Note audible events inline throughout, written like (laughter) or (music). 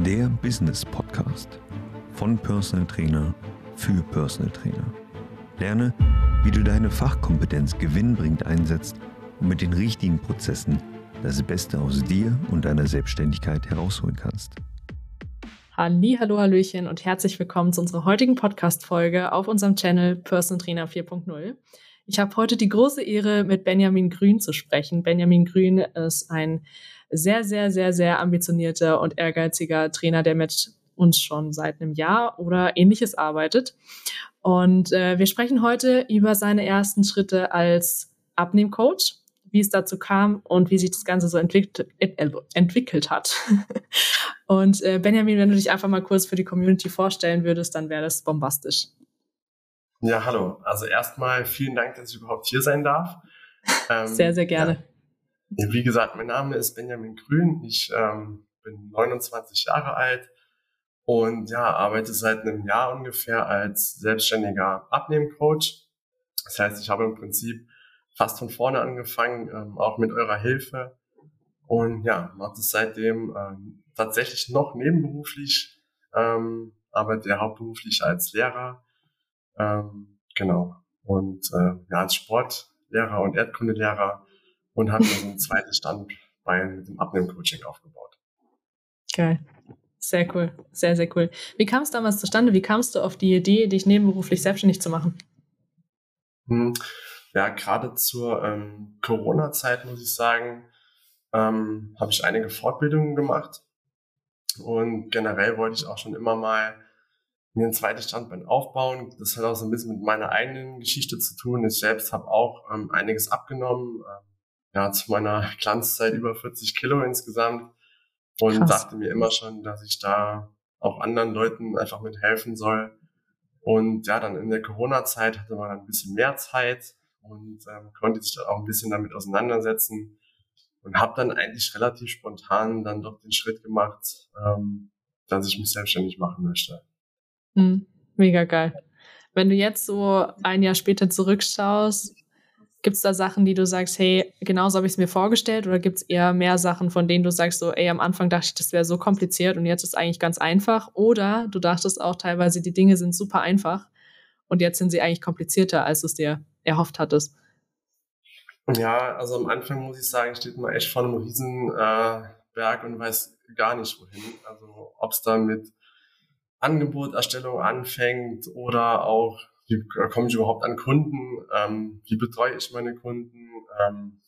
der Business Podcast von Personal Trainer für Personal Trainer. Lerne, wie du deine Fachkompetenz gewinnbringend einsetzt und mit den richtigen Prozessen das Beste aus dir und deiner Selbstständigkeit herausholen kannst. Halli, hallo, hallöchen und herzlich willkommen zu unserer heutigen Podcast-Folge auf unserem Channel Personal Trainer 4.0. Ich habe heute die große Ehre, mit Benjamin Grün zu sprechen. Benjamin Grün ist ein sehr, sehr, sehr, sehr ambitionierter und ehrgeiziger Trainer, der mit uns schon seit einem Jahr oder ähnliches arbeitet. Und äh, wir sprechen heute über seine ersten Schritte als Abnehmcoach, wie es dazu kam und wie sich das Ganze so entwickelt, äh, entwickelt hat. (laughs) und äh, Benjamin, wenn du dich einfach mal kurz für die Community vorstellen würdest, dann wäre das bombastisch. Ja, hallo. Also erstmal vielen Dank, dass ich überhaupt hier sein darf. (laughs) Ähm, sehr, sehr gerne. Ja. Wie gesagt, mein Name ist Benjamin Grün. Ich ähm, bin 29 Jahre alt und ja, arbeite seit einem Jahr ungefähr als selbstständiger Abnehmcoach. Das heißt, ich habe im Prinzip fast von vorne angefangen, ähm, auch mit eurer Hilfe. Und ja, mache das seitdem ähm, tatsächlich noch nebenberuflich, ähm, arbeite hauptberuflich als Lehrer ähm, genau. Und äh, ja, als Sportlehrer und Erdkundelehrer und habe mir so ein zweites Standbein mit dem Abnehmcoaching aufgebaut. Geil. Sehr cool. Sehr, sehr cool. Wie kam es damals zustande? Wie kamst du auf die Idee, dich nebenberuflich selbstständig zu machen? Hm, ja, gerade zur ähm, Corona-Zeit, muss ich sagen, ähm, habe ich einige Fortbildungen gemacht. Und generell wollte ich auch schon immer mal mir ein zweites Standbein aufbauen. Das hat auch so ein bisschen mit meiner eigenen Geschichte zu tun. Ich selbst habe auch ähm, einiges abgenommen. Ähm, ja, zu meiner (laughs) Glanzzeit über 40 Kilo insgesamt. Und Krass. dachte mir immer schon, dass ich da auch anderen Leuten einfach mit helfen soll. Und ja, dann in der Corona-Zeit hatte man ein bisschen mehr Zeit und ähm, konnte sich dann auch ein bisschen damit auseinandersetzen und habe dann eigentlich relativ spontan dann doch den Schritt gemacht, ähm, dass ich mich selbstständig machen möchte. Mhm. Mega geil. Wenn du jetzt so ein Jahr später zurückschaust, gibt es da Sachen, die du sagst, hey, genauso habe ich es mir vorgestellt, oder gibt es eher mehr Sachen, von denen du sagst, so, ey, am Anfang dachte ich, das wäre so kompliziert und jetzt ist es eigentlich ganz einfach, oder du dachtest auch teilweise, die Dinge sind super einfach und jetzt sind sie eigentlich komplizierter, als du es dir erhofft hattest? Ja, also am Anfang muss ich sagen, steht man echt vor einem riesen äh, Berg und weiß gar nicht wohin. Also ob es da mit Angeboterstellung anfängt oder auch, wie komme ich überhaupt an Kunden, ähm, wie betreue ich meine Kunden, ähm,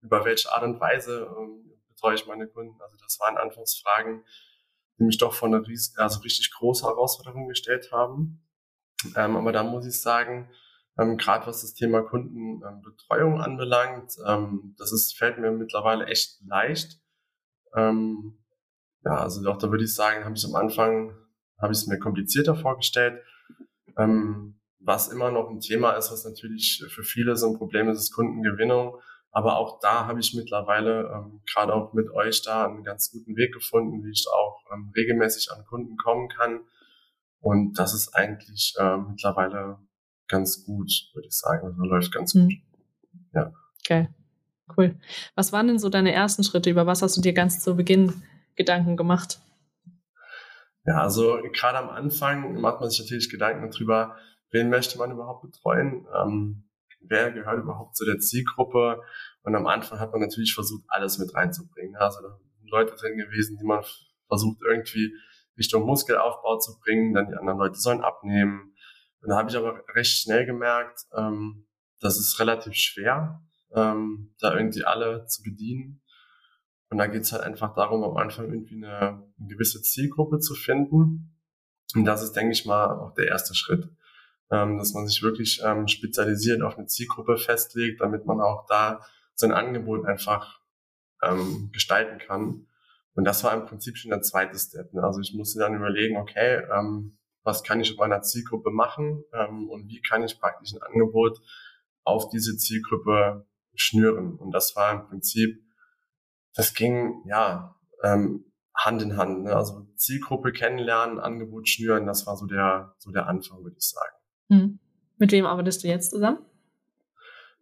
über welche Art und Weise ähm, betreue ich meine Kunden. Also das waren Anfangsfragen, die mich doch vor eine ries also richtig große Herausforderung gestellt haben. Ähm, aber da muss ich sagen, ähm, gerade was das Thema Kundenbetreuung anbelangt, ähm, das ist, fällt mir mittlerweile echt leicht. Ja, also doch, da würde ich sagen, habe ich am Anfang habe ich es mir komplizierter vorgestellt. Ähm, was immer noch ein Thema ist, was natürlich für viele so ein Problem ist, ist Kundengewinnung. Aber auch da habe ich mittlerweile ähm, gerade auch mit euch da einen ganz guten Weg gefunden, wie ich auch ähm, regelmäßig an Kunden kommen kann. Und das ist eigentlich äh, mittlerweile ganz gut, würde ich sagen. Also läuft ganz mhm. gut. Ja. Okay, cool. Was waren denn so deine ersten Schritte? Über was hast du dir ganz zu Beginn Gedanken gemacht? Ja, also gerade am Anfang macht man sich natürlich Gedanken darüber, wen möchte man überhaupt betreuen, ähm, wer gehört überhaupt zu der Zielgruppe. Und am Anfang hat man natürlich versucht, alles mit reinzubringen. Also da sind Leute drin gewesen, die man versucht irgendwie Richtung Muskelaufbau zu bringen, dann die anderen Leute sollen abnehmen. Und da habe ich aber recht schnell gemerkt, ähm, das ist relativ schwer, ähm, da irgendwie alle zu bedienen. Und da geht es halt einfach darum, am Anfang irgendwie eine, eine, gewisse Zielgruppe zu finden. Und das ist, denke ich mal, auch der erste Schritt. Ähm, dass man sich wirklich ähm, spezialisiert auf eine Zielgruppe festlegt, damit man auch da sein Angebot einfach ähm, gestalten kann. Und das war im Prinzip schon der zweite Step. Ne? Also ich musste dann überlegen, okay, ähm, was kann ich mit meiner Zielgruppe machen ähm, und wie kann ich praktisch ein Angebot auf diese Zielgruppe schnüren. Und das war im Prinzip das ging ja ähm, Hand in Hand. Ne? Also Zielgruppe kennenlernen, Angebot schnüren, das war so der so der Anfang, würde ich sagen. Hm. Mit wem arbeitest du jetzt zusammen?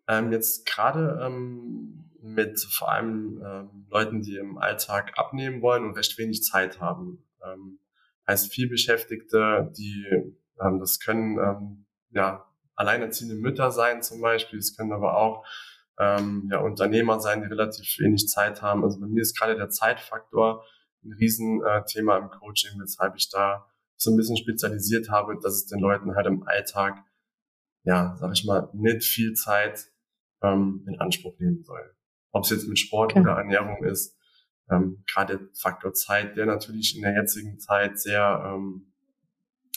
Ähm, jetzt gerade ähm, mit vor allem ähm, Leuten, die im Alltag abnehmen wollen und recht wenig Zeit haben. Ähm, heißt viel Beschäftigte, die ähm, das können ähm, ja alleinerziehende Mütter sein zum Beispiel, es können aber auch ja, Unternehmer sein, die relativ wenig Zeit haben. Also bei mir ist gerade der Zeitfaktor ein Riesenthema im Coaching, weshalb ich da so ein bisschen spezialisiert habe, dass es den Leuten halt im Alltag, ja, sag ich mal, nicht viel Zeit ähm, in Anspruch nehmen soll. Ob es jetzt mit Sport okay. oder Ernährung ist, ähm, gerade Faktor Zeit, der natürlich in der jetzigen Zeit sehr ähm,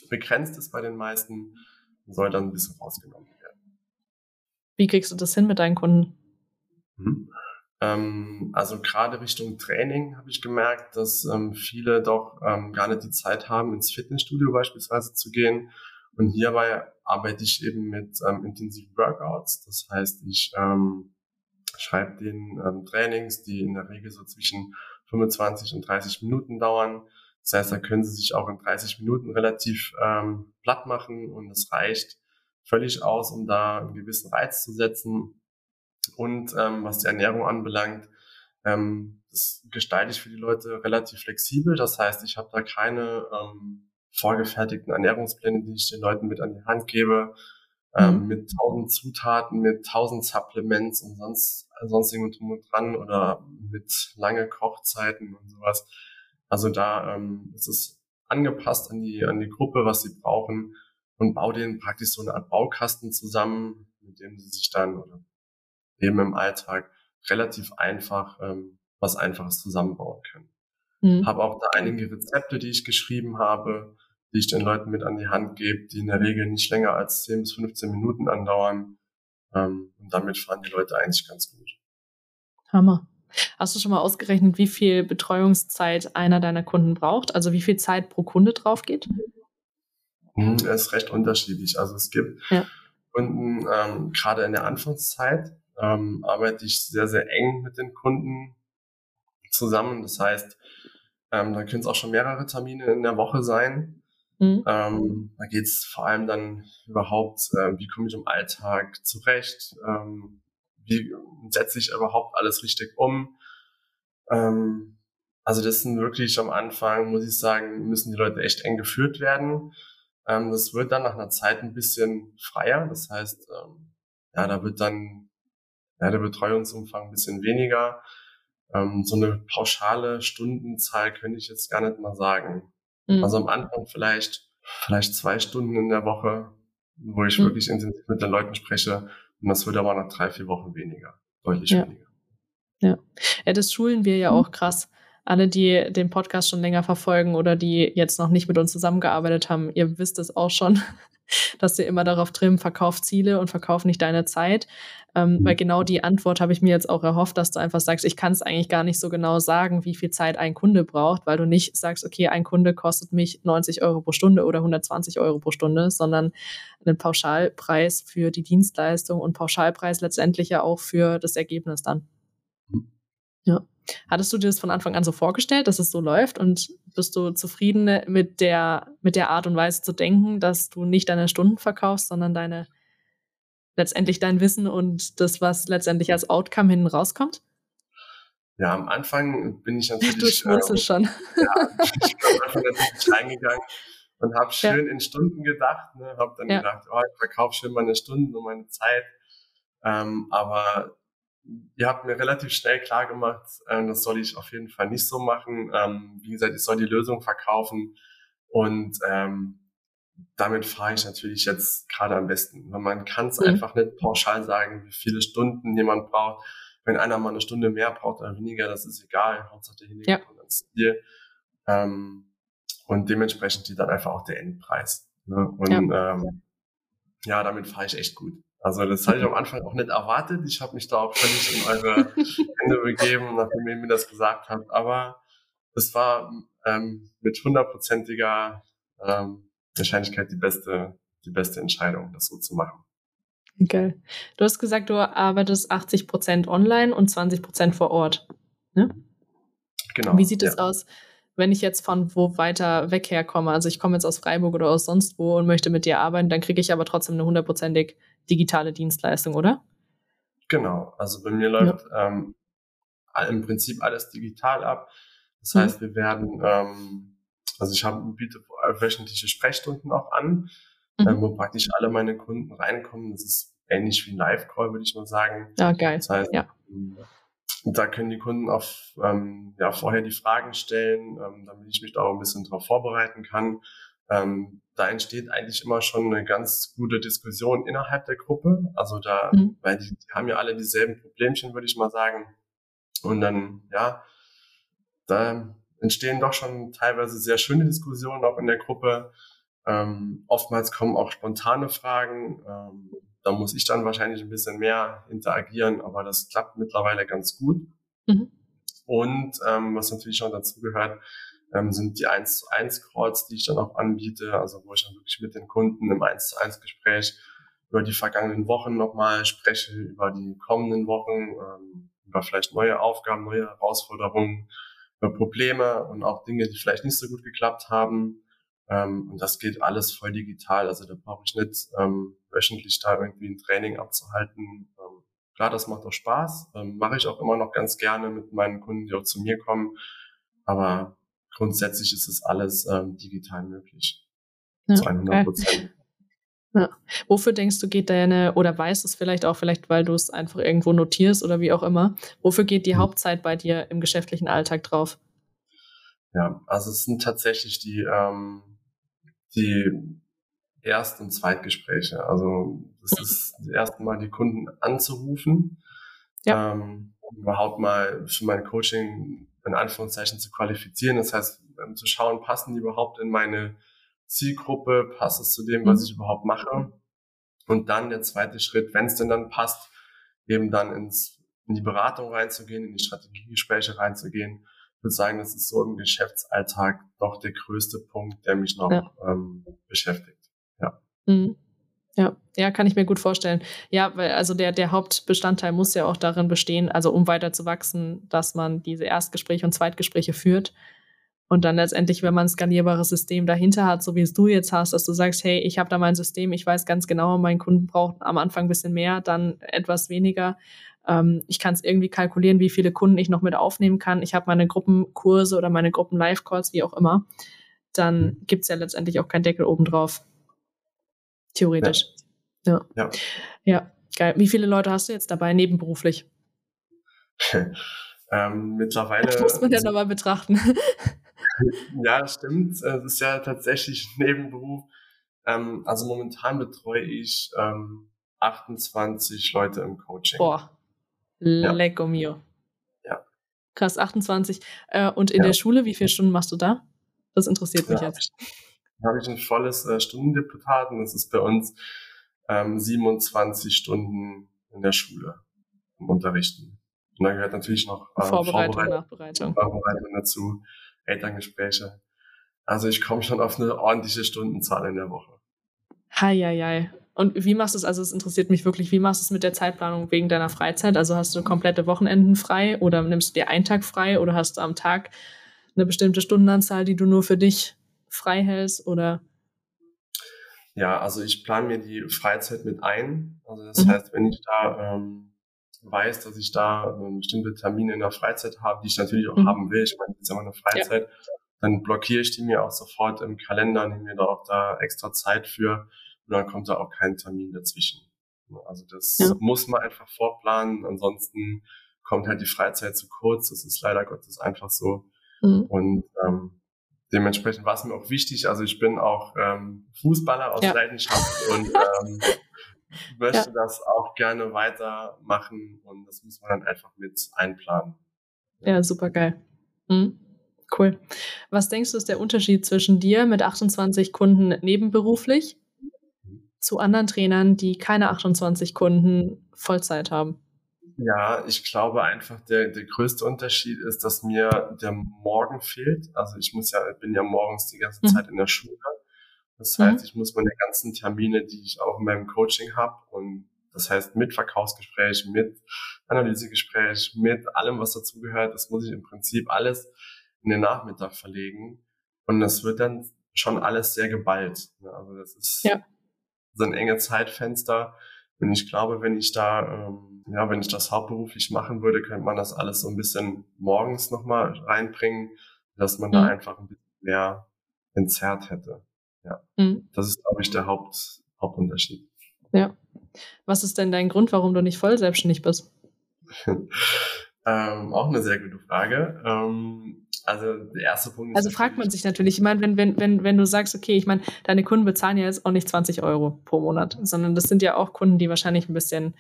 begrenzt ist bei den meisten, soll dann ein bisschen rausgenommen werden. Wie kriegst du das hin mit deinen Kunden? Hm. Ähm, also gerade Richtung Training habe ich gemerkt, dass ähm, viele doch ähm, gar nicht die Zeit haben, ins Fitnessstudio beispielsweise zu gehen. Und hierbei arbeite ich eben mit ähm, intensiven Workouts. Das heißt, ich ähm, schreibe den ähm, Trainings, die in der Regel so zwischen 25 und 30 Minuten dauern. Das heißt, da können Sie sich auch in 30 Minuten relativ platt machen und es reicht völlig aus, um da einen gewissen Reiz zu setzen. Und ähm, was die Ernährung anbelangt, ähm, das gestalte ich für die Leute relativ flexibel. Das heißt, ich habe da keine ähm, vorgefertigten Ernährungspläne, die ich den Leuten mit an die Hand gebe, ähm, mhm. mit tausend Zutaten, mit tausend Supplements und sonst sonstigen drum und dran oder mit lange Kochzeiten und sowas. Also da ähm, ist es angepasst an die an die Gruppe, was sie brauchen und baue denen praktisch so eine Art Baukasten zusammen, mit dem sie sich dann oder eben im Alltag relativ einfach ähm, was Einfaches zusammenbauen können. Mhm. Habe auch da einige Rezepte, die ich geschrieben habe, die ich den Leuten mit an die Hand gebe, die in der Regel nicht länger als 10 bis 15 Minuten andauern. Ähm, und damit fahren die Leute eigentlich ganz gut. Hammer. Hast du schon mal ausgerechnet, wie viel Betreuungszeit einer deiner Kunden braucht? Also wie viel Zeit pro Kunde drauf geht? Hm, ist recht unterschiedlich. Also es gibt ja. Kunden, ähm, gerade in der Anfangszeit, ähm, arbeite ich sehr, sehr eng mit den Kunden zusammen. Das heißt, ähm, da können es auch schon mehrere Termine in der Woche sein. Mhm. Ähm, da geht es vor allem dann überhaupt, äh, wie komme ich im Alltag zurecht, ähm, wie setze ich überhaupt alles richtig um. Ähm, also das sind wirklich am Anfang, muss ich sagen, müssen die Leute echt eng geführt werden. Ähm, das wird dann nach einer Zeit ein bisschen freier. Das heißt, ähm, ja, da wird dann ja, der Betreuungsumfang ein bisschen weniger. Ähm, so eine pauschale Stundenzahl könnte ich jetzt gar nicht mal sagen. Mhm. Also am Anfang vielleicht, vielleicht zwei Stunden in der Woche, wo ich mhm. wirklich intensiv mit den Leuten spreche. Und das wird aber nach drei, vier Wochen weniger, deutlich ja. weniger. Ja. ja, das schulen wir ja mhm. auch krass. Alle, die den Podcast schon länger verfolgen oder die jetzt noch nicht mit uns zusammengearbeitet haben, ihr wisst es auch schon, (laughs) dass ihr immer darauf trimmen, verkauf Ziele und verkauf nicht deine Zeit. Ähm, weil genau die Antwort habe ich mir jetzt auch erhofft, dass du einfach sagst, ich kann es eigentlich gar nicht so genau sagen, wie viel Zeit ein Kunde braucht, weil du nicht sagst, okay, ein Kunde kostet mich 90 Euro pro Stunde oder 120 Euro pro Stunde, sondern einen Pauschalpreis für die Dienstleistung und Pauschalpreis letztendlich ja auch für das Ergebnis dann. Mhm. Ja. Hattest du dir das von Anfang an so vorgestellt, dass es so läuft und bist du zufrieden mit der, mit der Art und Weise zu denken, dass du nicht deine Stunden verkaufst, sondern deine, letztendlich dein Wissen und das, was letztendlich als Outcome hinten rauskommt? Ja, am Anfang bin ich (laughs) natürlich. Du schmunzelst äh, schon. (laughs) Ja, ich bin am Anfang natürlich reingegangen und habe schön ja. in Stunden gedacht. Ne? Habe dann ja. gedacht, oh, ich verkaufe schön meine Stunden und meine Zeit. Ähm, aber ihr habt mir relativ schnell klar gemacht, äh, das soll ich auf jeden Fall nicht so machen. Ähm, wie gesagt, ich soll die Lösung verkaufen und ähm, damit fahre ich natürlich jetzt gerade am besten. Weil man kann es mhm. einfach nicht pauschal sagen, wie viele Stunden jemand braucht. Wenn einer mal eine Stunde mehr braucht oder weniger, das ist egal. Hauptsache derjenige ja. kommt ans Ziel. Ähm, und dementsprechend steht dann einfach auch der Endpreis. Ne? Und ja. Ähm, ja, damit fahre ich echt gut. Also das hatte ich am Anfang auch nicht erwartet. Ich habe mich da auch völlig in eure Hände begeben, nachdem ihr mir das gesagt habt. Aber es war ähm, mit hundertprozentiger ähm, Wahrscheinlichkeit die beste, die beste Entscheidung, das so zu machen. Geil. Du hast gesagt, du arbeitest 80 Prozent online und 20 Prozent vor Ort. Ne? Genau. Wie sieht es ja. aus, wenn ich jetzt von wo weiter weg herkomme? Also ich komme jetzt aus Freiburg oder aus sonst wo und möchte mit dir arbeiten, dann kriege ich aber trotzdem eine hundertprozentig digitale Dienstleistung, oder? Genau. Also bei mir läuft ja. ähm, im Prinzip alles digital ab. Das heißt, wir werden ähm, Also ich habe, biete wöchentliche Sprechstunden auch an, mhm. äh, wo praktisch alle meine Kunden reinkommen. Das ist ähnlich wie ein Live-Call, würde ich mal sagen. Ja, geil. Das heißt, ja. Ähm, da können die Kunden auch ähm, ja, vorher die Fragen stellen, ähm, damit ich mich da auch ein bisschen darauf vorbereiten kann. Ähm, da entsteht eigentlich immer schon eine ganz gute Diskussion innerhalb der Gruppe. Also da, mhm. weil die, die haben ja alle dieselben Problemchen, würde ich mal sagen. Und dann, ja, da entstehen doch schon teilweise sehr schöne Diskussionen auch in der Gruppe. Ähm, oftmals kommen auch spontane Fragen. Ähm, da muss ich dann wahrscheinlich ein bisschen mehr interagieren, aber das klappt mittlerweile ganz gut. Mhm. Und ähm, was natürlich schon dazu gehört, ähm, sind die 1 zu 1 Calls, die ich dann auch anbiete, also wo ich dann wirklich mit den Kunden im 1 zu 1 Gespräch über die vergangenen Wochen nochmal spreche, über die kommenden Wochen, ähm, über vielleicht neue Aufgaben, neue Herausforderungen, über Probleme und auch Dinge, die vielleicht nicht so gut geklappt haben. Ähm, und das geht alles voll digital. Also da brauche ich nicht ähm, wöchentlich da irgendwie ein Training abzuhalten. Ähm, klar, das macht auch Spaß. Ähm, Mache ich auch immer noch ganz gerne mit meinen Kunden, die auch zu mir kommen. Aber grundsätzlich ist es alles ähm, digital möglich. Ja, zu 100 Prozent. Ja. Wofür denkst du, geht deine, oder weißt es vielleicht auch, vielleicht weil du es einfach irgendwo notierst oder wie auch immer, wofür geht die mhm. Hauptzeit bei dir im geschäftlichen Alltag drauf? Ja, also es sind tatsächlich die, ähm, die Erst- und Zweitgespräche. Also das ist das erste Mal die Kunden anzurufen, ja. ähm, um überhaupt mal für mein Coaching in Anführungszeichen zu qualifizieren. Das heißt, ähm, zu schauen, passen die überhaupt in meine Zielgruppe, passt es zu dem, was mhm. ich überhaupt mache. Und dann der zweite Schritt, wenn es denn dann passt, eben dann ins, in die Beratung reinzugehen, in die Strategiegespräche reinzugehen. Ich würde sagen, das ist so im Geschäftsalltag doch der größte Punkt, der mich noch ja. ähm, beschäftigt. Ja. Mhm. Ja, ja, kann ich mir gut vorstellen. Ja, weil also der, der Hauptbestandteil muss ja auch darin bestehen, also um weiter zu wachsen, dass man diese Erstgespräche und Zweitgespräche führt. Und dann letztendlich, wenn man ein skalierbares System dahinter hat, so wie es du jetzt hast, dass du sagst, hey, ich habe da mein System, ich weiß ganz genau, mein Kunden braucht am Anfang ein bisschen mehr, dann etwas weniger. Ähm, ich kann es irgendwie kalkulieren, wie viele Kunden ich noch mit aufnehmen kann. Ich habe meine Gruppenkurse oder meine Gruppen-Live-Calls, wie auch immer. Dann mhm. gibt's ja letztendlich auch keinen Deckel obendrauf. Theoretisch. Ja. ja. Ja, geil. Wie viele Leute hast du jetzt dabei nebenberuflich? (laughs) ähm, mittlerweile. Das muss man ja nochmal betrachten. (laughs) ja, stimmt. Es ist ja tatsächlich ein Nebenberuf. Ähm, also momentan betreue ich ähm, 28 Leute im Coaching. Boah, lecco ja. mio. Ja. Krass, 28. Äh, und in ja. der Schule, wie viele Stunden machst du da? Das interessiert mich ja, jetzt habe ich ein volles äh, Stundendeputat und das ist bei uns ähm, 27 Stunden in der Schule im Unterrichten. Und da gehört natürlich noch äh, Vorbereitung, Vorbereitung, Nachbereitung. Vorbereitung dazu, Elterngespräche. Also ich komme schon auf eine ordentliche Stundenzahl in der Woche. Hi, hi, hi. Und wie machst du es? Also es interessiert mich wirklich, wie machst du es mit der Zeitplanung wegen deiner Freizeit? Also hast du komplette Wochenenden frei oder nimmst du dir einen Tag frei oder hast du am Tag eine bestimmte Stundenanzahl, die du nur für dich frei hältst oder? Ja, also ich plane mir die Freizeit mit ein. Also das mhm. heißt, wenn ich da ähm, weiß, dass ich da ähm, bestimmte Termine in der Freizeit habe, die ich natürlich auch mhm. haben will, ich meine, das ist ja meine Freizeit, ja. dann blockiere ich die mir auch sofort im Kalender, nehme mir da auch da extra Zeit für und dann kommt da auch kein Termin dazwischen. Also das ja. muss man einfach vorplanen, ansonsten kommt halt die Freizeit zu kurz, das ist leider Gottes einfach so. Mhm. Und ähm, dementsprechend war es mir auch wichtig. Also ich bin auch ähm, Fußballer aus ja. Leidenschaft (laughs) und ähm, möchte ja. das auch gerne weitermachen und das muss man dann einfach mit einplanen. Ja, super geil. Mhm. Cool. Was denkst du, ist der Unterschied zwischen dir mit 28 Kunden nebenberuflich zu anderen Trainern, die keine 28 Kunden Vollzeit haben? Ja, ich glaube einfach, der, der größte Unterschied ist, dass mir der Morgen fehlt. Also ich muss ja, bin ja morgens die ganze mhm. Zeit in der Schule. Das heißt, mhm. ich muss meine ganzen Termine, die ich auch in meinem Coaching habe, und das heißt mit Verkaufsgespräch, mit Analysegespräch, mit allem, was dazugehört, das muss ich im Prinzip alles in den Nachmittag verlegen. Und das wird dann schon alles sehr geballt. Also das ist ja. so ein enge Zeitfenster. Und ich glaube, wenn ich da ähm, ja, wenn ich das hauptberuflich machen würde, könnte man das alles so ein bisschen morgens nochmal reinbringen, dass man mhm. da einfach ein bisschen mehr entzerrt hätte. Ja. Mhm. Das ist, glaube ich, der Haupt, Hauptunterschied. Ja. Was ist denn dein Grund, warum du nicht voll selbstständig bist? (laughs) ähm, auch eine sehr gute Frage. Ähm, also der erste Punkt. Also fragt man sich natürlich, ich meine, wenn, wenn, wenn, wenn du sagst, okay, ich meine, deine Kunden bezahlen ja jetzt auch nicht 20 Euro pro Monat, sondern das sind ja auch Kunden, die wahrscheinlich ein bisschen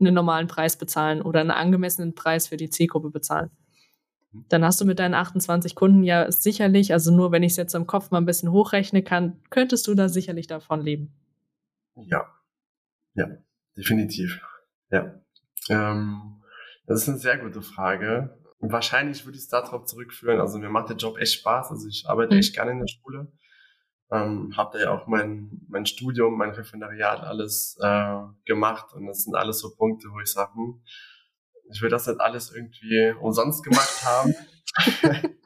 einen normalen Preis bezahlen oder einen angemessenen Preis für die Zielgruppe bezahlen. Mhm. Dann hast du mit deinen 28 Kunden ja sicherlich, also nur wenn ich es jetzt im Kopf mal ein bisschen hochrechnen kann, könntest du da sicherlich davon leben. Ja, ja, definitiv. Ja. Ähm, das ist eine sehr gute Frage. Wahrscheinlich würde ich es darauf zurückführen. Also mir macht der Job echt Spaß. Also ich arbeite mhm. echt gerne in der Schule. Ähm, habe da ja auch mein, mein Studium, mein Referendariat alles äh, gemacht und das sind alles so Punkte, wo ich sage, hm, ich will das nicht alles irgendwie umsonst gemacht (laughs) haben. (laughs)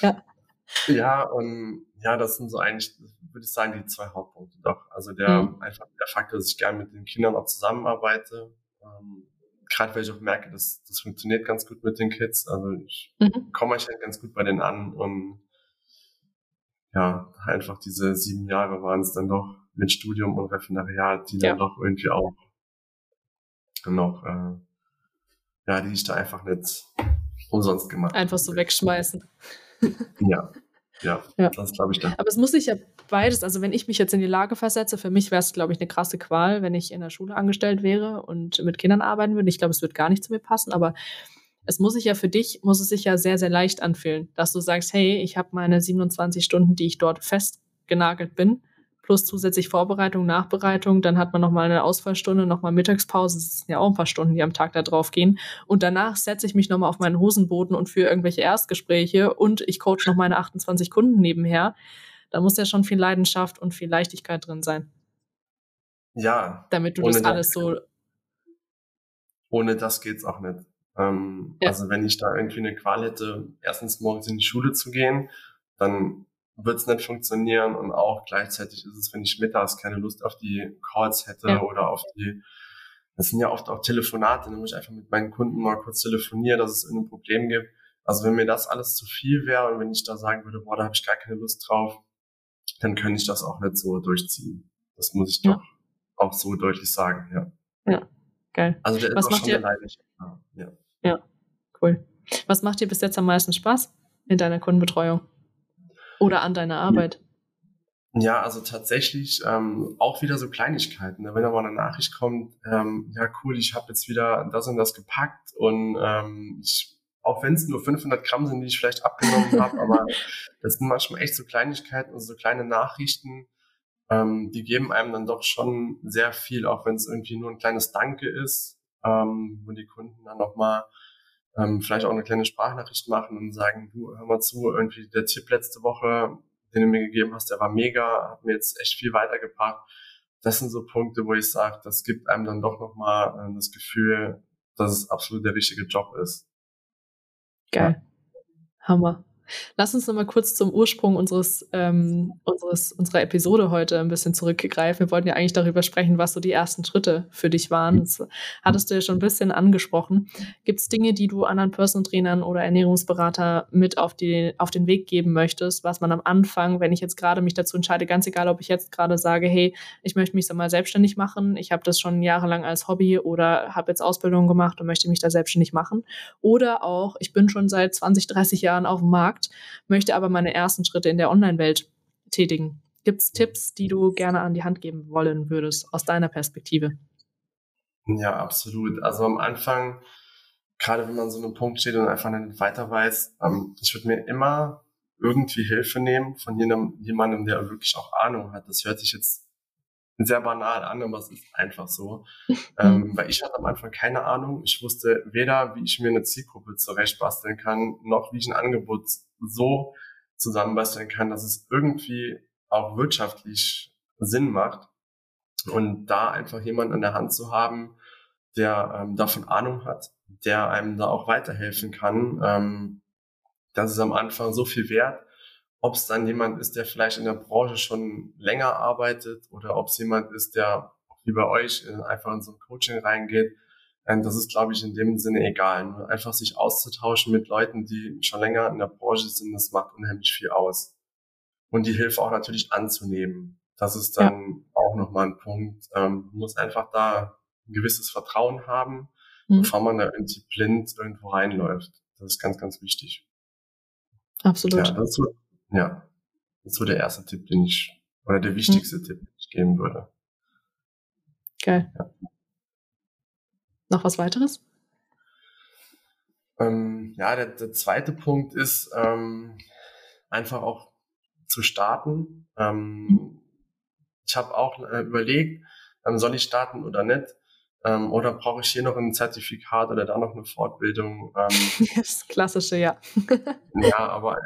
ja. Ja, und ja, das sind so eigentlich, würde ich sagen, die zwei Hauptpunkte doch. Also der mhm. einfach der Faktor, dass ich gerne mit den Kindern auch zusammenarbeite. Ähm, Gerade weil ich auch merke, dass das funktioniert ganz gut mit den Kids. Also ich mhm. komme eigentlich halt ganz gut bei denen an und ja, einfach diese sieben Jahre waren es dann doch mit Studium und Referendariat, die ja. dann doch irgendwie auch noch, äh, ja, die ich da einfach nicht umsonst gemacht Einfach so wegschmeißen. (laughs) ja. Ja, ja, das glaube ich dann. Aber es muss sich ja beides, also wenn ich mich jetzt in die Lage versetze, für mich wäre es, glaube ich, eine krasse Qual, wenn ich in der Schule angestellt wäre und mit Kindern arbeiten würde. Ich glaube, es wird gar nicht zu mir passen, aber es muss sich ja für dich, muss es sich ja sehr, sehr leicht anfühlen, dass du sagst, hey, ich habe meine 27 Stunden, die ich dort festgenagelt bin, plus zusätzlich Vorbereitung, Nachbereitung, dann hat man nochmal eine Ausfallstunde, nochmal Mittagspause, das sind ja auch ein paar Stunden, die am Tag da drauf gehen. Und danach setze ich mich nochmal auf meinen Hosenboden und führe irgendwelche Erstgespräche und ich coach noch meine 28 Kunden nebenher. Da muss ja schon viel Leidenschaft und viel Leichtigkeit drin sein. Ja. Damit du das alles so. Ohne das geht's auch nicht. Ähm, ja. Also wenn ich da irgendwie eine Qual hätte, erstens morgens in die Schule zu gehen, dann wird es nicht funktionieren und auch gleichzeitig ist es, wenn ich mittags keine Lust auf die Calls hätte ja. oder auf die, das sind ja oft auch Telefonate, dann muss ich einfach mit meinen Kunden mal kurz telefonieren, dass es ein Problem gibt. Also wenn mir das alles zu viel wäre und wenn ich da sagen würde, boah, da habe ich gar keine Lust drauf, dann könnte ich das auch nicht so durchziehen. Das muss ich doch ja. auch so deutlich sagen, ja. Ja, geil. Also der Was ist auch schon leidig. Ja. Ja, cool. Was macht dir bis jetzt am meisten Spaß in deiner Kundenbetreuung? Oder an deiner Arbeit? Ja, also tatsächlich ähm, auch wieder so Kleinigkeiten. Ne? Wenn da mal eine Nachricht kommt, ähm, ja cool, ich habe jetzt wieder das und das gepackt und ähm, ich, auch wenn es nur 500 Gramm sind, die ich vielleicht abgenommen habe, (laughs) aber das sind manchmal echt so Kleinigkeiten und so kleine Nachrichten, ähm, die geben einem dann doch schon sehr viel, auch wenn es irgendwie nur ein kleines Danke ist, ähm, wo die Kunden dann nochmal ähm, vielleicht auch eine kleine Sprachnachricht machen und sagen, du, hör mal zu, irgendwie der Tipp letzte Woche, den du mir gegeben hast, der war mega, hat mir jetzt echt viel weitergebracht. Das sind so Punkte, wo ich sage, das gibt einem dann doch nochmal äh, das Gefühl, dass es absolut der richtige Job ist. Geil. Ja. Hammer. Lass uns nochmal kurz zum Ursprung unseres, ähm, unseres, unserer Episode heute ein bisschen zurückgreifen. Wir wollten ja eigentlich darüber sprechen, was so die ersten Schritte für dich waren. Das hattest du ja schon ein bisschen angesprochen. Gibt es Dinge, die du anderen Personal Trainern oder Ernährungsberater mit auf, die, auf den Weg geben möchtest, was man am Anfang, wenn ich jetzt gerade mich dazu entscheide, ganz egal, ob ich jetzt gerade sage, hey, ich möchte mich so mal selbstständig machen, ich habe das schon jahrelang als Hobby oder habe jetzt Ausbildung gemacht und möchte mich da selbstständig machen. Oder auch, ich bin schon seit 20, 30 Jahren auf dem Markt Markt, möchte aber meine ersten Schritte in der Online-Welt tätigen. Gibt es Tipps, die du gerne an die Hand geben wollen würdest, aus deiner Perspektive? Ja, absolut. Also am Anfang, gerade wenn man so einen Punkt steht und einfach nicht weiter weiß, ähm, ich würde mir immer irgendwie Hilfe nehmen von jemandem, der wirklich auch Ahnung hat. Das hört sich jetzt sehr banal an, aber es ist einfach so. (laughs) ähm, weil ich hatte am Anfang keine Ahnung. Ich wusste weder, wie ich mir eine Zielgruppe zurechtbasteln kann, noch wie ich ein Angebot so zusammenbasteln kann, dass es irgendwie auch wirtschaftlich Sinn macht. Und da einfach jemanden an der Hand zu haben, der ähm, davon Ahnung hat, der einem da auch weiterhelfen kann, ähm, das ist am Anfang so viel wert ob es dann jemand ist, der vielleicht in der Branche schon länger arbeitet oder ob es jemand ist, der wie bei euch einfach in so ein Coaching reingeht. Ähm, das ist, glaube ich, in dem Sinne egal. Nur einfach sich auszutauschen mit Leuten, die schon länger in der Branche sind, das macht unheimlich viel aus. und die Hilfe auch natürlich anzunehmen. Das ist dann ja. auch nochmal ein Punkt. Ähm, man muss einfach da ein gewisses Vertrauen haben, mhm. bevor man da irgendwie blind irgendwo reinläuft. Das ist ganz, ganz wichtig. Absolut. Ja, das ist so, ja, das ist so der erste Tipp, den ich, oder der wichtigste mhm. Tipp, den ich geben würde. Geil. Ja. Noch was weiteres? Ähm, ja, der, der, zweite Punkt ist ähm, einfach auch zu starten. Ähm, ich habe auch äh, überlegt, ähm, soll ich starten oder nicht? Ähm, oder brauche ich hier noch ein Zertifikat oder da noch eine Fortbildung? Ähm, (laughs) das Klassische, ja. (laughs) ja, aber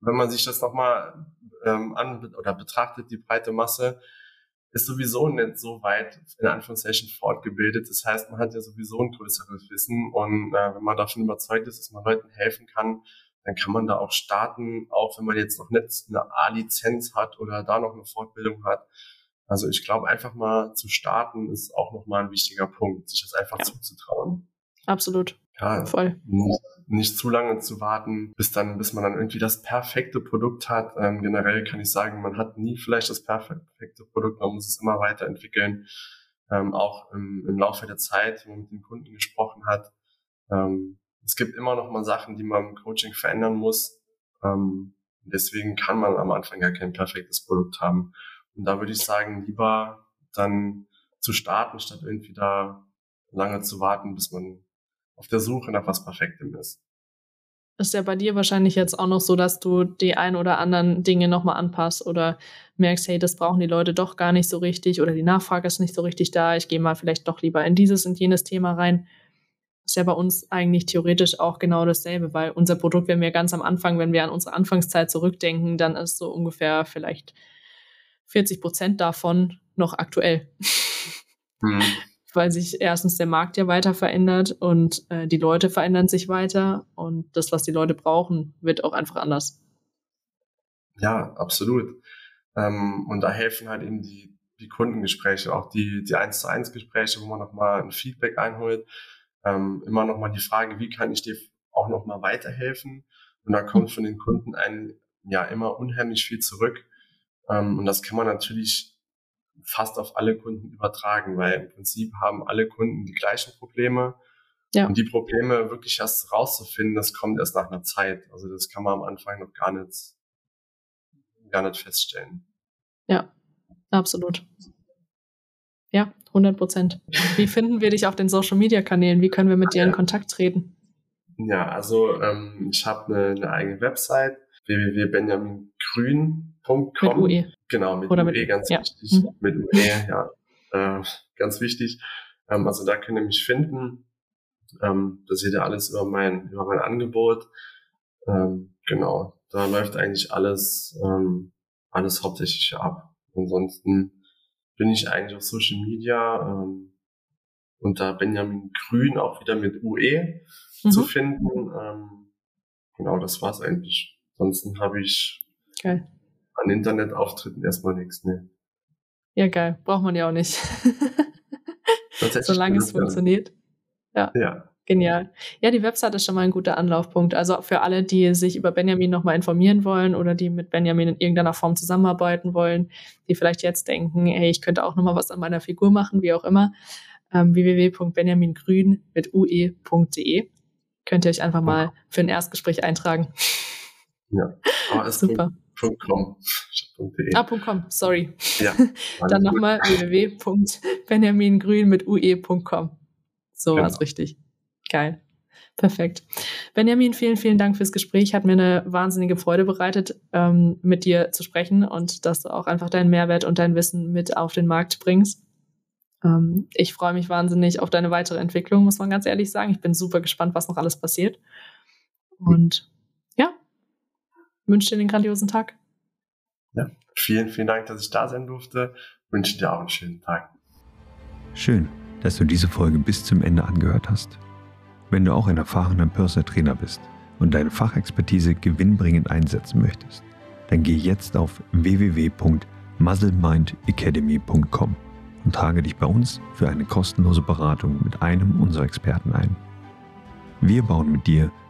wenn man sich das nochmal ähm, an oder betrachtet, die breite Masse, ist sowieso nicht so weit in Anführungszeichen fortgebildet. Das heißt, man hat ja sowieso ein größeres Wissen und äh, wenn man davon überzeugt ist, dass man Leuten helfen kann, dann kann man da auch starten, auch wenn man jetzt noch nicht eine A-Lizenz hat oder da noch eine Fortbildung hat. Also ich glaube, einfach mal zu starten ist auch nochmal ein wichtiger Punkt, sich das einfach ja. zuzutrauen. Absolut. Ja, voll. Nicht, nicht, zu lange zu warten, bis dann, bis man dann irgendwie das perfekte Produkt hat. Ähm, generell kann ich sagen, man hat nie vielleicht das perfekte Produkt, man muss es immer weiterentwickeln. Ähm, auch im, im Laufe der Zeit, wenn man mit den Kunden gesprochen hat. Ähm, es gibt immer noch mal Sachen, die man im Coaching verändern muss. Ähm, deswegen kann man am Anfang ja kein perfektes Produkt haben. Und da würde ich sagen, lieber dann zu starten, statt irgendwie da lange zu warten, bis man auf der Suche nach was Perfektem ist. Ist ja bei dir wahrscheinlich jetzt auch noch so, dass du die ein oder anderen Dinge nochmal anpasst oder merkst, hey, das brauchen die Leute doch gar nicht so richtig oder die Nachfrage ist nicht so richtig da, ich gehe mal vielleicht doch lieber in dieses und jenes Thema rein. Ist ja bei uns eigentlich theoretisch auch genau dasselbe, weil unser Produkt, wenn wir ganz am Anfang, wenn wir an unsere Anfangszeit zurückdenken, dann ist so ungefähr vielleicht 40 Prozent davon noch aktuell. Mhm (laughs) weil sich erstens der Markt ja weiter verändert und äh, die Leute verändern sich weiter und das, was die Leute brauchen, wird auch einfach anders. Ja, absolut. Ähm, und da helfen halt eben die, die Kundengespräche, auch die, die 1 zu 1 Gespräche, wo man nochmal ein Feedback einholt. Ähm, immer nochmal die Frage, wie kann ich dir auch nochmal weiterhelfen? Und da kommt von den Kunden ein, ja, immer unheimlich viel zurück. Ähm, und das kann man natürlich fast auf alle Kunden übertragen, weil im Prinzip haben alle Kunden die gleichen Probleme. Ja. Und die Probleme wirklich erst rauszufinden, das kommt erst nach einer Zeit. Also das kann man am Anfang noch gar nicht, gar nicht feststellen. Ja, absolut. Ja, 100 Prozent. Wie finden wir dich auf den Social Media Kanälen? Wie können wir mit dir in Kontakt treten? Ja, also ähm, ich habe eine, eine eigene Website www.benjamingrün.com. Mit UE. Genau, mit Oder UE, mit, ganz ja. wichtig. Mhm. Mit UE, ja. Äh, ganz wichtig. Ähm, also da könnt ihr mich finden. Ähm, da seht ihr alles über mein, über mein Angebot. Ähm, genau, da läuft eigentlich alles, ähm, alles hauptsächlich ab. Ansonsten bin ich eigentlich auf Social Media ähm, unter Benjamin Grün auch wieder mit UE mhm. zu finden. Ähm, genau, das war's eigentlich. Ansonsten habe ich geil. An Internetauftritten erstmal nichts. Ne. Ja, geil. Braucht man ja auch nicht. (laughs) Solange es funktioniert. Ja. ja. Genial. Ja, die Website ist schon mal ein guter Anlaufpunkt. Also für alle, die sich über Benjamin nochmal informieren wollen oder die mit Benjamin in irgendeiner Form zusammenarbeiten wollen, die vielleicht jetzt denken, hey, ich könnte auch nochmal was an meiner Figur machen, wie auch immer. Ähm, www.benjamingrün mit ue.de könnt ihr euch einfach mal für ein Erstgespräch eintragen. Ja, (laughs) aber es Super. .com. Ah, .com, sorry. Ja, (laughs) Dann nochmal www.benjamingrün mit ue.com. So genau. war es richtig. Geil. Perfekt. Benjamin, vielen, vielen Dank fürs Gespräch. Hat mir eine wahnsinnige Freude bereitet, ähm, mit dir zu sprechen und dass du auch einfach deinen Mehrwert und dein Wissen mit auf den Markt bringst. Ähm, ich freue mich wahnsinnig auf deine weitere Entwicklung, muss man ganz ehrlich sagen. Ich bin super gespannt, was noch alles passiert. Und wünsche dir einen grandiosen Tag. Ja, vielen, vielen Dank, dass ich da sein durfte. Wünsche dir auch einen schönen Tag. Schön, dass du diese Folge bis zum Ende angehört hast. Wenn du auch ein erfahrener Personal Trainer bist und deine Fachexpertise gewinnbringend einsetzen möchtest, dann geh jetzt auf www.muzzlemindacademy.com und trage dich bei uns für eine kostenlose Beratung mit einem unserer Experten ein. Wir bauen mit dir